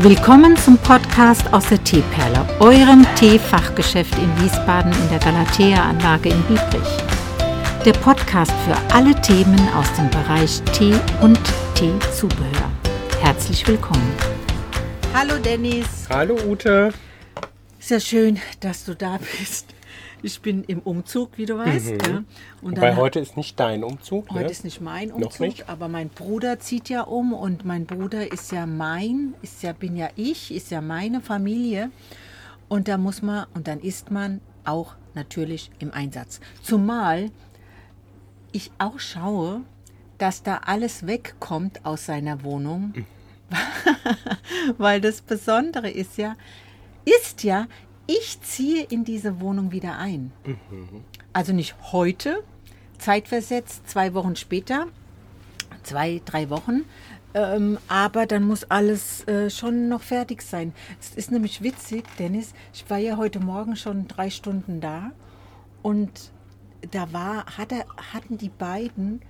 Willkommen zum Podcast aus der Teeperle, eurem Teefachgeschäft in Wiesbaden in der Galatea-Anlage in Biebrich. Der Podcast für alle Themen aus dem Bereich Tee und Teezubehör. Herzlich willkommen. Hallo Dennis. Hallo Ute. Sehr schön, dass du da bist. Ich bin im Umzug, wie du weißt. Mhm. Gell? Und Wobei heute ist nicht dein Umzug. Heute ne? ist nicht mein Umzug, nicht? aber mein Bruder zieht ja um und mein Bruder ist ja mein, ist ja bin ja ich, ist ja meine Familie und da muss man und dann ist man auch natürlich im Einsatz. Zumal ich auch schaue, dass da alles wegkommt aus seiner Wohnung, weil das Besondere ist ja, ist ja, ich ziehe in diese Wohnung wieder ein. Also nicht heute, zeitversetzt, zwei Wochen später, zwei, drei Wochen. Ähm, aber dann muss alles äh, schon noch fertig sein. Es ist nämlich witzig, Dennis, ich war ja heute Morgen schon drei Stunden da und da war, hatte, hatten die beiden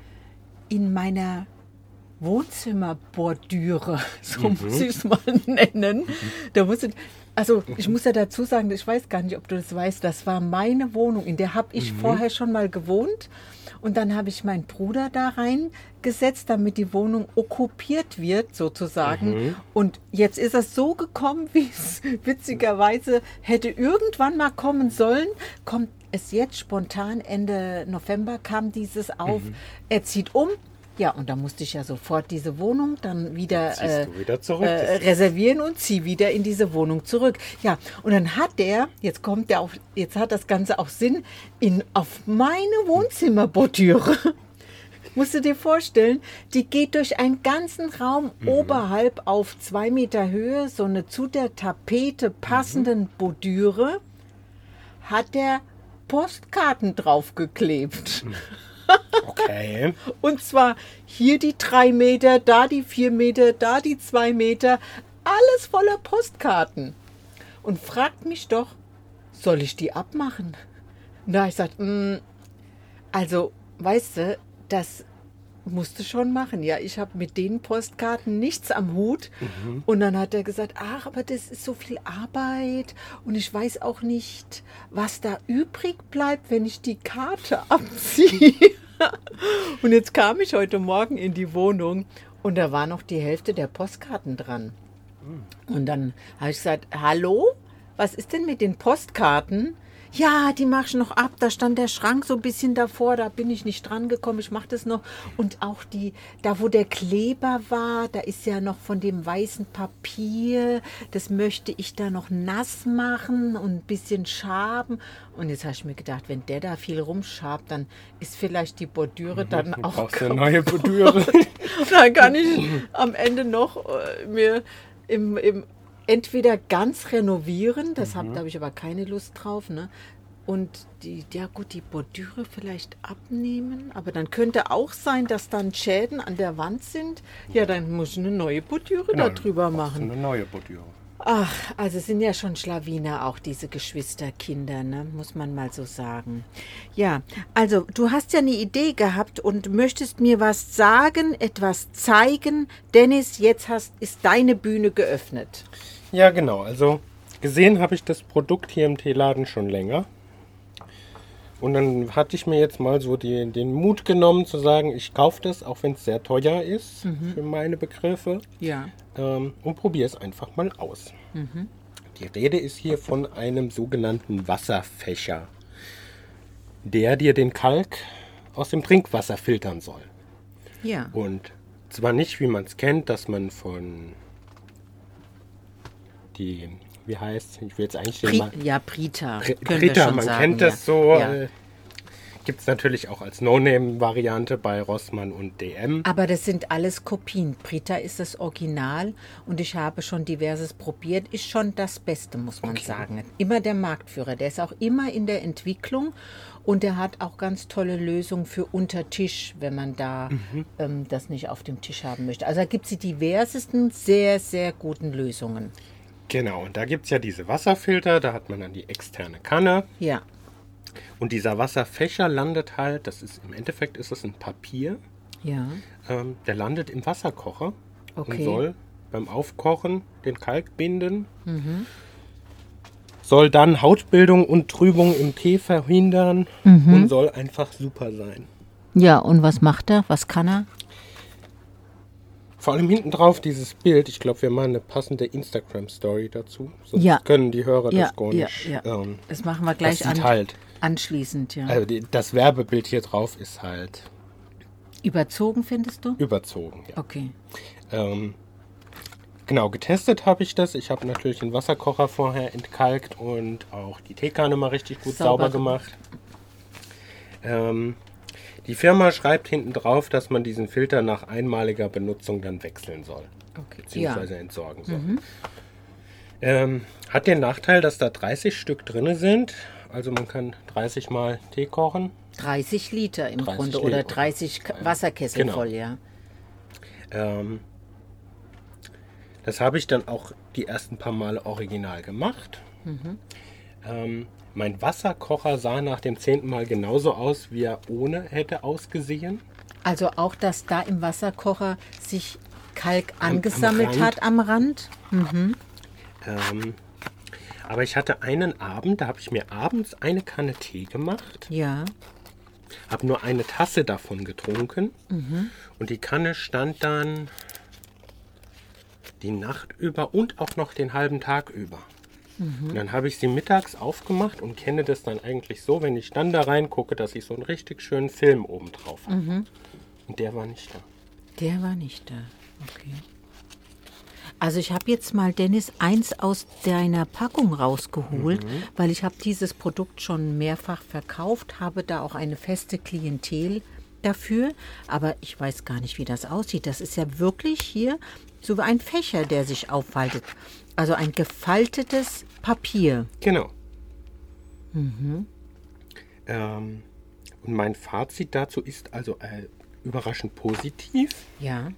in meiner Wohnzimmerbordüre, so muss ich es mal nennen. Da musste, also ich muss ja dazu sagen, ich weiß gar nicht, ob du das weißt, das war meine Wohnung, in der habe ich vorher schon mal gewohnt. Und dann habe ich meinen Bruder da reingesetzt, damit die Wohnung okkupiert wird, sozusagen. Und jetzt ist es so gekommen, wie es witzigerweise hätte irgendwann mal kommen sollen. Kommt es jetzt spontan, Ende November kam dieses auf. Er zieht um. Ja, und da musste ich ja sofort diese Wohnung dann wieder, du wieder zurück. äh, reservieren und zieh wieder in diese Wohnung zurück. Ja, und dann hat der, jetzt kommt der auch, jetzt hat das Ganze auch Sinn, in, auf meine Wohnzimmerbordüre. Musst du dir vorstellen, die geht durch einen ganzen Raum oberhalb auf zwei Meter Höhe, so eine zu der Tapete passenden Bordüre, hat der Postkarten draufgeklebt. Okay. Und zwar hier die drei Meter, da die vier Meter, da die zwei Meter. Alles voller Postkarten. Und fragt mich doch, soll ich die abmachen? Na, ich sag, mm, also, weißt du, das musste schon machen. Ja, ich habe mit den Postkarten nichts am Hut. Und dann hat er gesagt, ach, aber das ist so viel Arbeit und ich weiß auch nicht, was da übrig bleibt, wenn ich die Karte abziehe. und jetzt kam ich heute Morgen in die Wohnung und da war noch die Hälfte der Postkarten dran. Und dann habe ich gesagt, hallo, was ist denn mit den Postkarten? Ja, die mache ich noch ab. Da stand der Schrank so ein bisschen davor, da bin ich nicht dran gekommen. Ich mache das noch. Und auch die, da wo der Kleber war, da ist ja noch von dem weißen Papier. Das möchte ich da noch nass machen und ein bisschen schaben. Und jetzt habe ich mir gedacht, wenn der da viel rumschabt, dann ist vielleicht die Bordüre dann Du auch brauchst eine neue Bordüre. dann kann ich am Ende noch äh, mir im, im entweder ganz renovieren, das hab, da habe ich aber keine Lust drauf, ne? Und die, ja gut, die Bordüre vielleicht abnehmen, aber dann könnte auch sein, dass dann Schäden an der Wand sind. Ja, dann muss ich eine neue Bordüre Genau, da drüber du brauchst machen. Eine neue Bordüre. Ach, also es sind ja schon Schlawiner auch diese Geschwisterkinder, ne? muss man mal so sagen. Ja, also du hast ja eine Idee gehabt und möchtest mir was sagen, etwas zeigen. Dennis, jetzt hast, ist deine Bühne geöffnet. Ja, genau. Also gesehen habe ich das Produkt hier im Teeladen schon länger. Und dann hatte ich mir jetzt mal so die, den Mut genommen zu sagen, ich kaufe das, auch wenn es sehr teuer ist für meine Begriffe. Ja. ähm, und probiere es einfach mal aus. Die Rede ist hier von einem sogenannten Wasserfächer, der dir den Kalk aus dem Trinkwasser filtern soll. Ja. Und zwar nicht, wie man es kennt, dass man von die, wie heißt, ich will jetzt eigentlich den Pri mal, ja, Prita. Pri- Prita, man sagen, kennt ja. das so. Ja. Äh, Gibt es natürlich auch als No-Name-Variante bei Rossmann und DM. Aber das sind alles Kopien. Prita ist das Original und ich habe schon diverses probiert. Ist schon das Beste, muss man sagen. Immer der Marktführer. Der ist auch immer in der Entwicklung und der hat auch ganz tolle Lösungen für unter Tisch, wenn man da ähm, das nicht auf dem Tisch haben möchte. Also da gibt es die diversesten, sehr, sehr guten Lösungen. Genau, und da gibt es ja diese Wasserfilter, da hat man dann die externe Kanne. Ja. Und dieser Wasserfächer landet halt, das ist im Endeffekt ist es ein Papier, Ja. ähm, der landet im Wasserkocher und Okay. soll beim Aufkochen den Kalk binden. Soll dann Hautbildung und Trübung im Tee verhindern und soll einfach super sein. Ja, und was macht er? Was kann er? Vor allem hinten drauf dieses Bild. Ich glaube, wir machen eine passende Instagram-Story dazu. Sonst Ja. können die Hörer Ja, das gar ja, nicht. ja. Ähm, Das machen wir gleich an, halt. anschließend, ja. Also die, das Werbebild hier drauf ist halt Überzogen findest du? überzogen. Ja. Okay. Ähm, genau, getestet habe ich das. Ich habe natürlich den Wasserkocher vorher entkalkt und auch die Teekanne mal richtig gut Sauber sauber, gemacht. Ähm, die Firma schreibt hinten drauf, dass man diesen Filter nach einmaliger Benutzung dann wechseln soll. okay. beziehungsweise entsorgen soll. Ähm, hat den Nachteil, dass da 30 Stück drin sind. Also man kann 30 Mal Tee kochen. 30 Liter im 30 Grunde oder Liter. 30 K- Wasserkessel Genau. voll, ja. Ähm, das habe ich dann auch die ersten paar Male original gemacht. Ähm, mein Wasserkocher sah nach dem zehnten Mal genauso aus, wie er ohne hätte ausgesehen. Also auch, dass da im Wasserkocher sich Kalk am angesammelt Rand. hat am Rand. Ähm, aber ich hatte einen Abend, da habe ich mir abends eine Kanne Tee gemacht. Ja. habe nur eine Tasse davon getrunken und die Kanne stand dann die Nacht über und auch noch den halben Tag über. Und dann habe ich sie mittags aufgemacht und kenne das dann eigentlich so, wenn ich dann da reingucke, dass ich so einen richtig schönen Film oben drauf habe. Und der war nicht da. Der war nicht da. Okay. Also ich habe jetzt mal, Dennis, eins aus deiner Packung rausgeholt, weil ich habe dieses Produkt schon mehrfach verkauft, habe da auch eine feste Klientel dafür, aber ich weiß gar nicht, wie das aussieht. Das ist ja wirklich hier so wie ein Fächer, der sich aufhaltet. Also ein gefaltetes Papier. Genau. Ähm, und mein Fazit dazu ist also äh, überraschend positiv. Ja.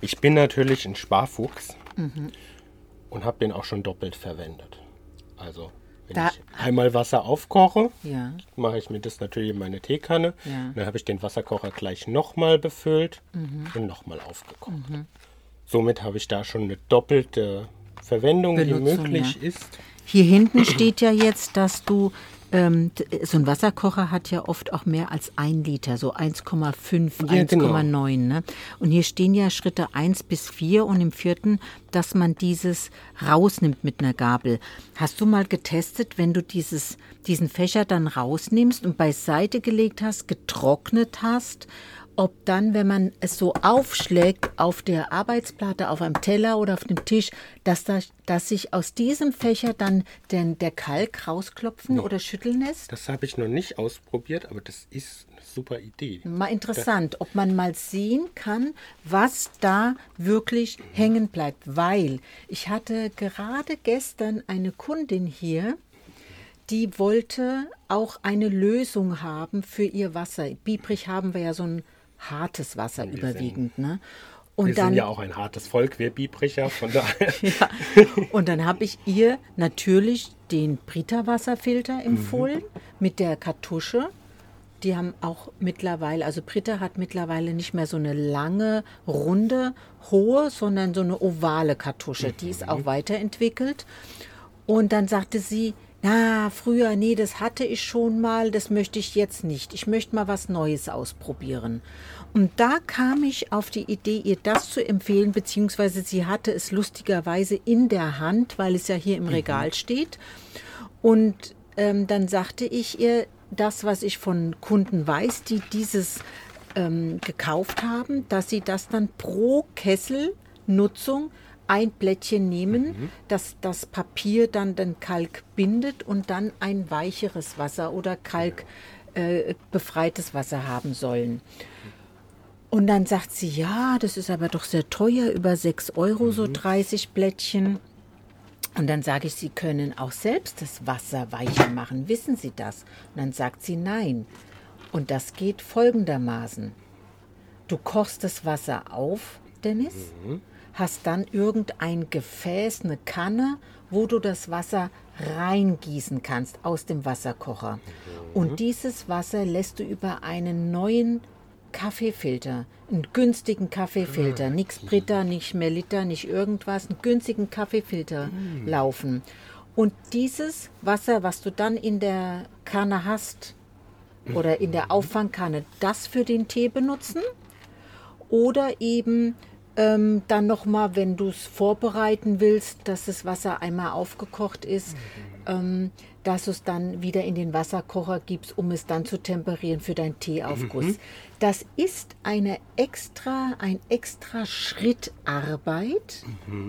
Ich bin natürlich ein Sparfuchs und habe den auch schon doppelt verwendet. Also, wenn Da- ich einmal Wasser aufkoche, Ja. mache ich mir das natürlich in meine Teekanne. Ja. Dann habe ich den Wasserkocher gleich nochmal befüllt und nochmal aufgekocht. Somit habe ich da schon eine doppelte Verwendung, Benutzung, die möglich ja. ist. Hier hinten steht ja jetzt, dass du, ähm, so ein Wasserkocher hat ja oft auch mehr als ein Liter, so 1,5, Ja, genau. 1,9. Ne? Und hier stehen ja Schritte 1 bis 4 und im vierten, dass man dieses rausnimmt mit einer Gabel. Hast du mal getestet, wenn du dieses, diesen Fächer dann rausnimmst und beiseite gelegt hast, getrocknet hast, ob dann, wenn man es so aufschlägt auf der Arbeitsplatte, auf einem Teller oder auf dem Tisch, dass, da, dass sich aus diesem Fächer dann den, der Kalk rausklopfen oder schütteln lässt? Das habe ich noch nicht ausprobiert, aber das ist eine super Idee. Mal interessant, ob man mal sehen kann, was da wirklich hängen bleibt. Weil ich hatte gerade gestern eine Kundin hier, die wollte auch eine Lösung haben für ihr Wasser. Biebrich haben wir ja so ein hartes Wasser überwiegend. Ne? Und Wir dann, sind ja auch ein hartes Volk, wir Biebricher, von daher. ja. Und dann habe ich ihr natürlich den Brita-Wasserfilter empfohlen mit der Kartusche. Die haben auch mittlerweile, also Brita hat mittlerweile nicht mehr so eine lange, runde, hohe, sondern so eine ovale Kartusche. Die ist auch weiterentwickelt. Und dann sagte sie, na, früher, nee, das hatte ich schon mal, das möchte ich jetzt nicht. Ich möchte mal was Neues ausprobieren. Und da kam ich auf die Idee, ihr das zu empfehlen, beziehungsweise sie hatte es lustigerweise in der Hand, weil es ja hier im Regal steht. Und ähm, dann sagte ich ihr das, was ich von Kunden weiß, die dieses ähm, gekauft haben, dass sie das dann pro Kesselnutzung ein Blättchen nehmen, dass das Papier dann den Kalk bindet und dann ein weicheres Wasser oder kalkbefreites äh, befreites Wasser haben sollen. Und dann sagt sie, ja, das ist aber doch sehr teuer, über 6 Euro so 30 Blättchen. Und dann sage ich, Sie können auch selbst das Wasser weicher machen. Wissen Sie das? Und dann sagt sie, nein. Und das geht folgendermaßen. Du kochst das Wasser auf, Dennis, hast dann irgendein Gefäß, eine Kanne, wo du das Wasser reingießen kannst aus dem Wasserkocher. Und dieses Wasser lässt du über einen neuen Kaffeefilter, einen günstigen Kaffeefilter, Ah, nichts Brita, nicht Melita, nicht irgendwas, einen günstigen Kaffeefilter Mm. laufen. Und dieses Wasser, was du dann in der Kanne hast oder in der Auffangkanne, das für den Tee benutzen oder eben ähm, dann nochmal, wenn du es vorbereiten willst, dass das Wasser einmal aufgekocht ist, ähm, dass du es dann wieder in den Wasserkocher gibst, um es dann zu temperieren für deinen Teeaufguss. Das ist eine extra, ein extra Schritt Arbeit,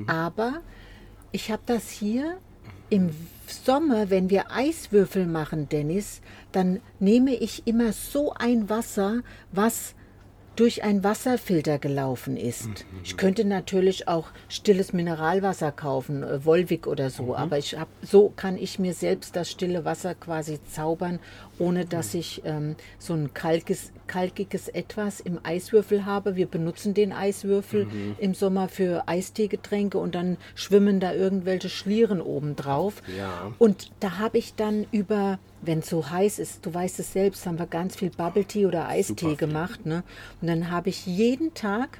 aber ich habe das hier im Sommer, wenn wir Eiswürfel machen, Dennis, dann nehme ich immer so ein Wasser, was durch einen Wasserfilter gelaufen ist. Ich könnte natürlich auch stilles Mineralwasser kaufen, äh, Volvic oder so, aber ich hab, so kann ich mir selbst das stille Wasser quasi zaubern, ohne dass ich ähm, so ein kalkes, kalkiges Etwas im Eiswürfel habe. Wir benutzen den Eiswürfel im Sommer für Eisteegetränke und dann schwimmen da irgendwelche Schlieren oben drauf. Ja. Und da habe ich dann über, wenn es so heiß ist, du weißt es selbst, haben wir ganz viel Bubble Tea oder Eistee viel. gemacht. Ne? Und dann habe ich jeden Tag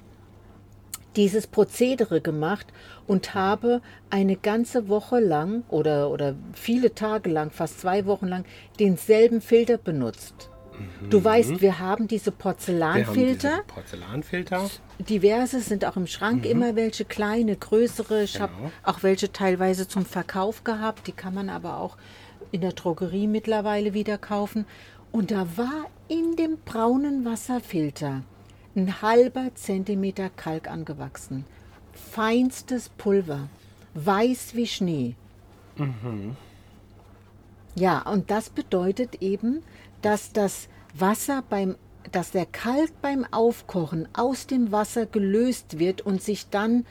dieses Prozedere gemacht und habe eine ganze Woche lang oder, oder viele Tage lang, fast zwei Wochen lang, denselben Filter benutzt. Du weißt, wir haben diese Mhm. Wir haben Porzellanfilter. diese Porzellanfilter. Diverse sind auch im Schrank immer welche kleine, größere. Ich habe Genau. auch welche teilweise zum Verkauf gehabt. Die kann man aber auch in der Drogerie mittlerweile wieder kaufen. Und da war in dem braunen Wasserfilter ein halber Zentimeter Kalk angewachsen. Feinstes Pulver. Weiß wie Schnee. Ja, und das bedeutet eben, dass das Wasser beim, dass der Kalk beim Aufkochen aus dem Wasser gelöst wird und sich dann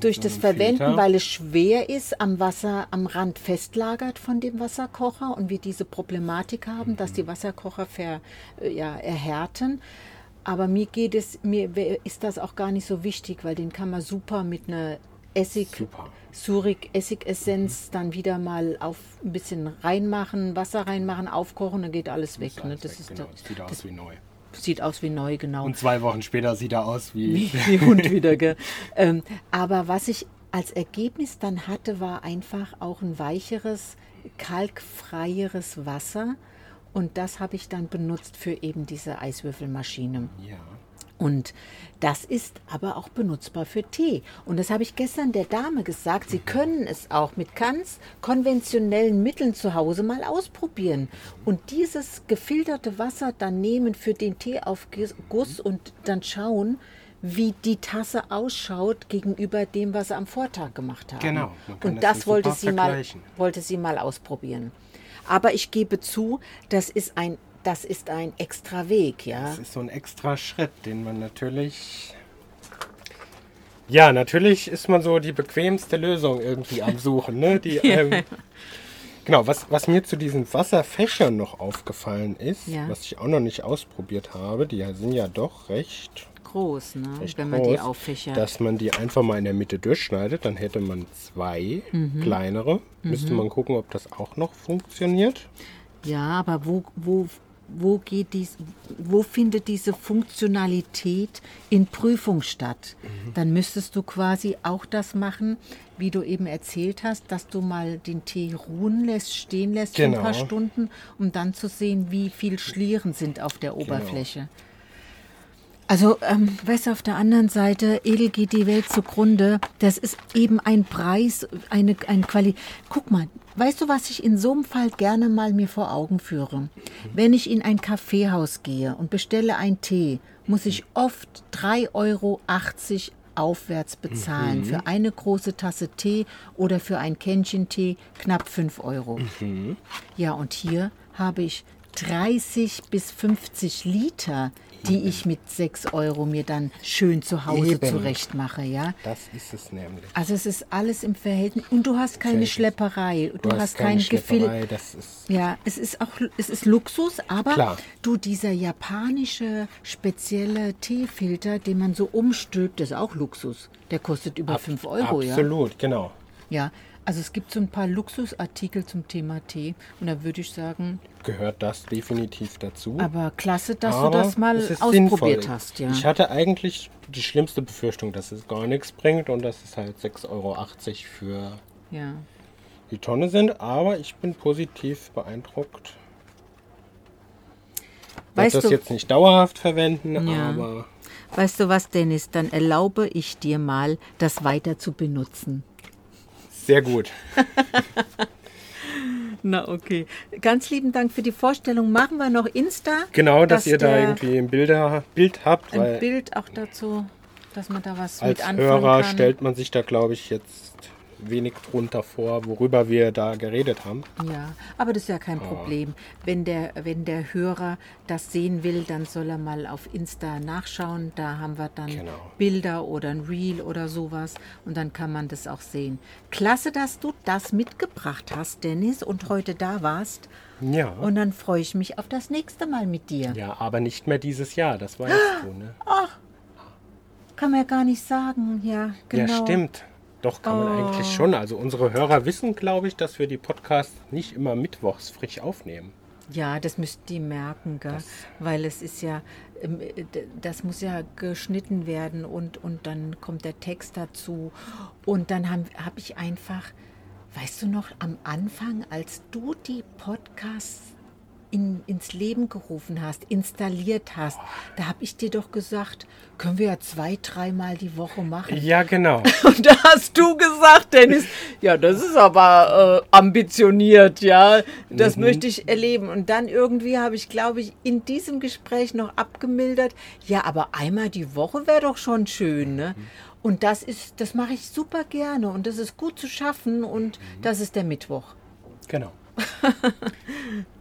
durch das Verwenden, weil es schwer ist, am Wasser am Rand festlagert von dem Wasserkocher und wir diese Problematik haben, dass die Wasserkocher ver, äh, ja, erhärten. Aber mir geht es, mir ist das auch gar nicht so wichtig, weil den kann man super mit einer Essig, Super. Surik, Essigessenz dann wieder mal auf ein bisschen reinmachen, Wasser reinmachen, aufkochen, dann geht alles weg. ne? Alles Das weg, ist genau. da- Das sieht aus wie neu. Sieht aus wie neu, genau. Und zwei Wochen später sieht er aus wie. wie Hund wieder, gell? Ähm, aber was ich als Ergebnis dann hatte, war einfach auch ein weicheres, kalkfreieres Wasser. Und das habe ich dann benutzt für eben diese Eiswürfelmaschine. Ja. Und das ist aber auch benutzbar für Tee. Und das habe ich gestern der Dame gesagt. Sie können es auch mit ganz konventionellen Mitteln zu Hause mal ausprobieren. Und dieses gefilterte Wasser dann nehmen für den Teeaufguss und dann schauen, wie die Tasse ausschaut gegenüber dem, was sie am Vortag gemacht haben. Genau, Und das das wollte sie, mal, wollte sie mal ausprobieren. Aber ich gebe zu, das ist ein, das ist ein extra Weg, ja. Das ist so ein extra Schritt, den man natürlich. Ja, natürlich ist man so die bequemste Lösung irgendwie am Suchen. Ne? Die, ähm, genau, was, was mir zu diesen Wasserfächern noch aufgefallen ist, Ja. was ich auch noch nicht ausprobiert habe, die sind ja doch recht, groß, ne? recht wenn man groß, die auffächert. dass man die einfach mal in der Mitte durchschneidet. Dann hätte man zwei Mhm. kleinere. Müsste man gucken, ob das auch noch funktioniert. ja, aber wo, wo, wo, geht dies, wo findet diese Funktionalität in Prüfung statt? Mhm. Dann müsstest du quasi auch das machen, wie du eben erzählt hast, dass du mal den Tee ruhen lässt, stehen lässt für ein paar Genau. Stunden, um dann zu sehen, wie viel Schlieren sind auf der Oberfläche. Also, ähm, weißt du, auf der anderen Seite, edel geht die Welt zugrunde. Das ist eben ein Preis, eine, ein Quali. Guck mal, weißt du, was ich in so einem Fall gerne mal mir vor Augen führe? Wenn ich in ein Kaffeehaus gehe und bestelle einen Tee, muss ich oft 3,80 Euro aufwärts bezahlen für eine große Tasse Tee oder für ein Kännchen Tee knapp 5 Euro. Ja, und hier habe ich 30 bis 50 Liter, die ich mit 6 Euro mir dann schön zu Hause Eben. zurecht mache, ja. Das ist es nämlich. Also es ist alles im Verhältnis und du hast keine Verhältnis. Schlepperei, du, Du hast, keine kein Gefühl. Schlepperei, das ist Ja, es ist auch es ist Luxus, aber Klar. du dieser japanische spezielle Teefilter, den man so umstülpt, das ist auch Luxus. Der kostet über 5 Euro, ja. absolut, genau. Ja, Also es gibt so ein paar Luxusartikel zum Thema Tee und da würde ich sagen, Gehört das definitiv dazu. aber klasse, dass Aber du das mal ausprobiert sinnvoll. hast, ja. Ich hatte eigentlich die schlimmste Befürchtung, dass es gar nichts bringt und dass es halt 6,80 Euro für ja. die Tonne sind, aber ich bin positiv beeindruckt. Ich werde das du- jetzt nicht dauerhaft verwenden, Ja. aber Weißt du was, Dennis, dann erlaube ich dir mal, das weiter zu benutzen. Sehr gut. Na okay. Ganz lieben Dank für die Vorstellung. Machen wir noch Insta. Genau, dass, ihr da irgendwie ein Bilder, Bild habt, ein Bild auch dazu, dass man da was als mit anfangen Hörer kann. stellt man sich da, glaube ich, jetzt wenig drunter vor, worüber wir da geredet haben. Ja, aber das ist ja kein Ah. Problem. Wenn der, wenn der Hörer das sehen will, dann soll er mal auf Insta nachschauen. Da haben wir dann Genau. Bilder oder ein Reel oder sowas und dann kann man das auch sehen. Klasse, dass du das mitgebracht hast, Dennis, und heute da warst. Ja. Und dann freue ich mich auf das nächste Mal mit dir. ja, aber nicht mehr dieses Jahr, das weißt du, ne? Kann man ja gar nicht sagen. Ja, genau. Ja, stimmt. Doch, kann man eigentlich schon. Also unsere Hörer wissen, glaube ich, dass wir die Podcasts nicht immer mittwochs frisch aufnehmen. Ja, das müssten die merken, gell? weil es ist ja, ähm, d- das muss ja geschnitten werden und, und dann kommt der Text dazu. Und dann habe hab ich einfach, weißt du noch, am Anfang, als du die Podcasts in, ins Leben gerufen hast, installiert hast, da habe ich dir doch gesagt, können wir ja zwei, dreimal die Woche machen. Ja, genau. Und da hast du gesagt, Dennis, ja, das ist aber äh, ambitioniert, ja, das möchte ich erleben. Und dann irgendwie habe ich, glaube ich, in diesem Gespräch noch abgemildert, ja, aber einmal die Woche wäre doch schon schön, ne? Und das ist, das mache ich super gerne und das ist gut zu schaffen und das ist der Mittwoch. genau.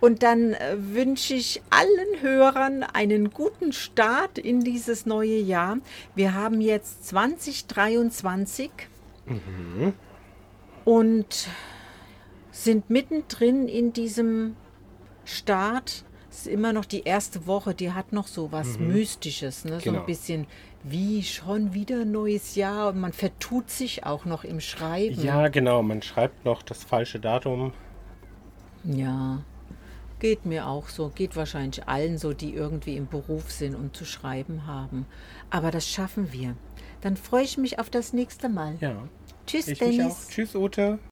Und dann äh, wünsche ich allen Hörern einen guten Start in dieses neue Jahr. Wir haben jetzt 2023 und sind mittendrin in diesem Start. Es ist immer noch die erste Woche, die hat noch so was Mystisches, ne? so Genau. ein bisschen wie schon wieder ein neues Jahr und man vertut sich auch noch im Schreiben. Ja, genau. Man schreibt noch das falsche Datum. Ja, geht mir auch so. Geht wahrscheinlich allen so, die irgendwie im Beruf sind und zu schreiben haben. Aber das schaffen wir. Dann freue ich mich auf das nächste Mal. Ja. Tschüss, Ich Dennis. Tschüss, Ute.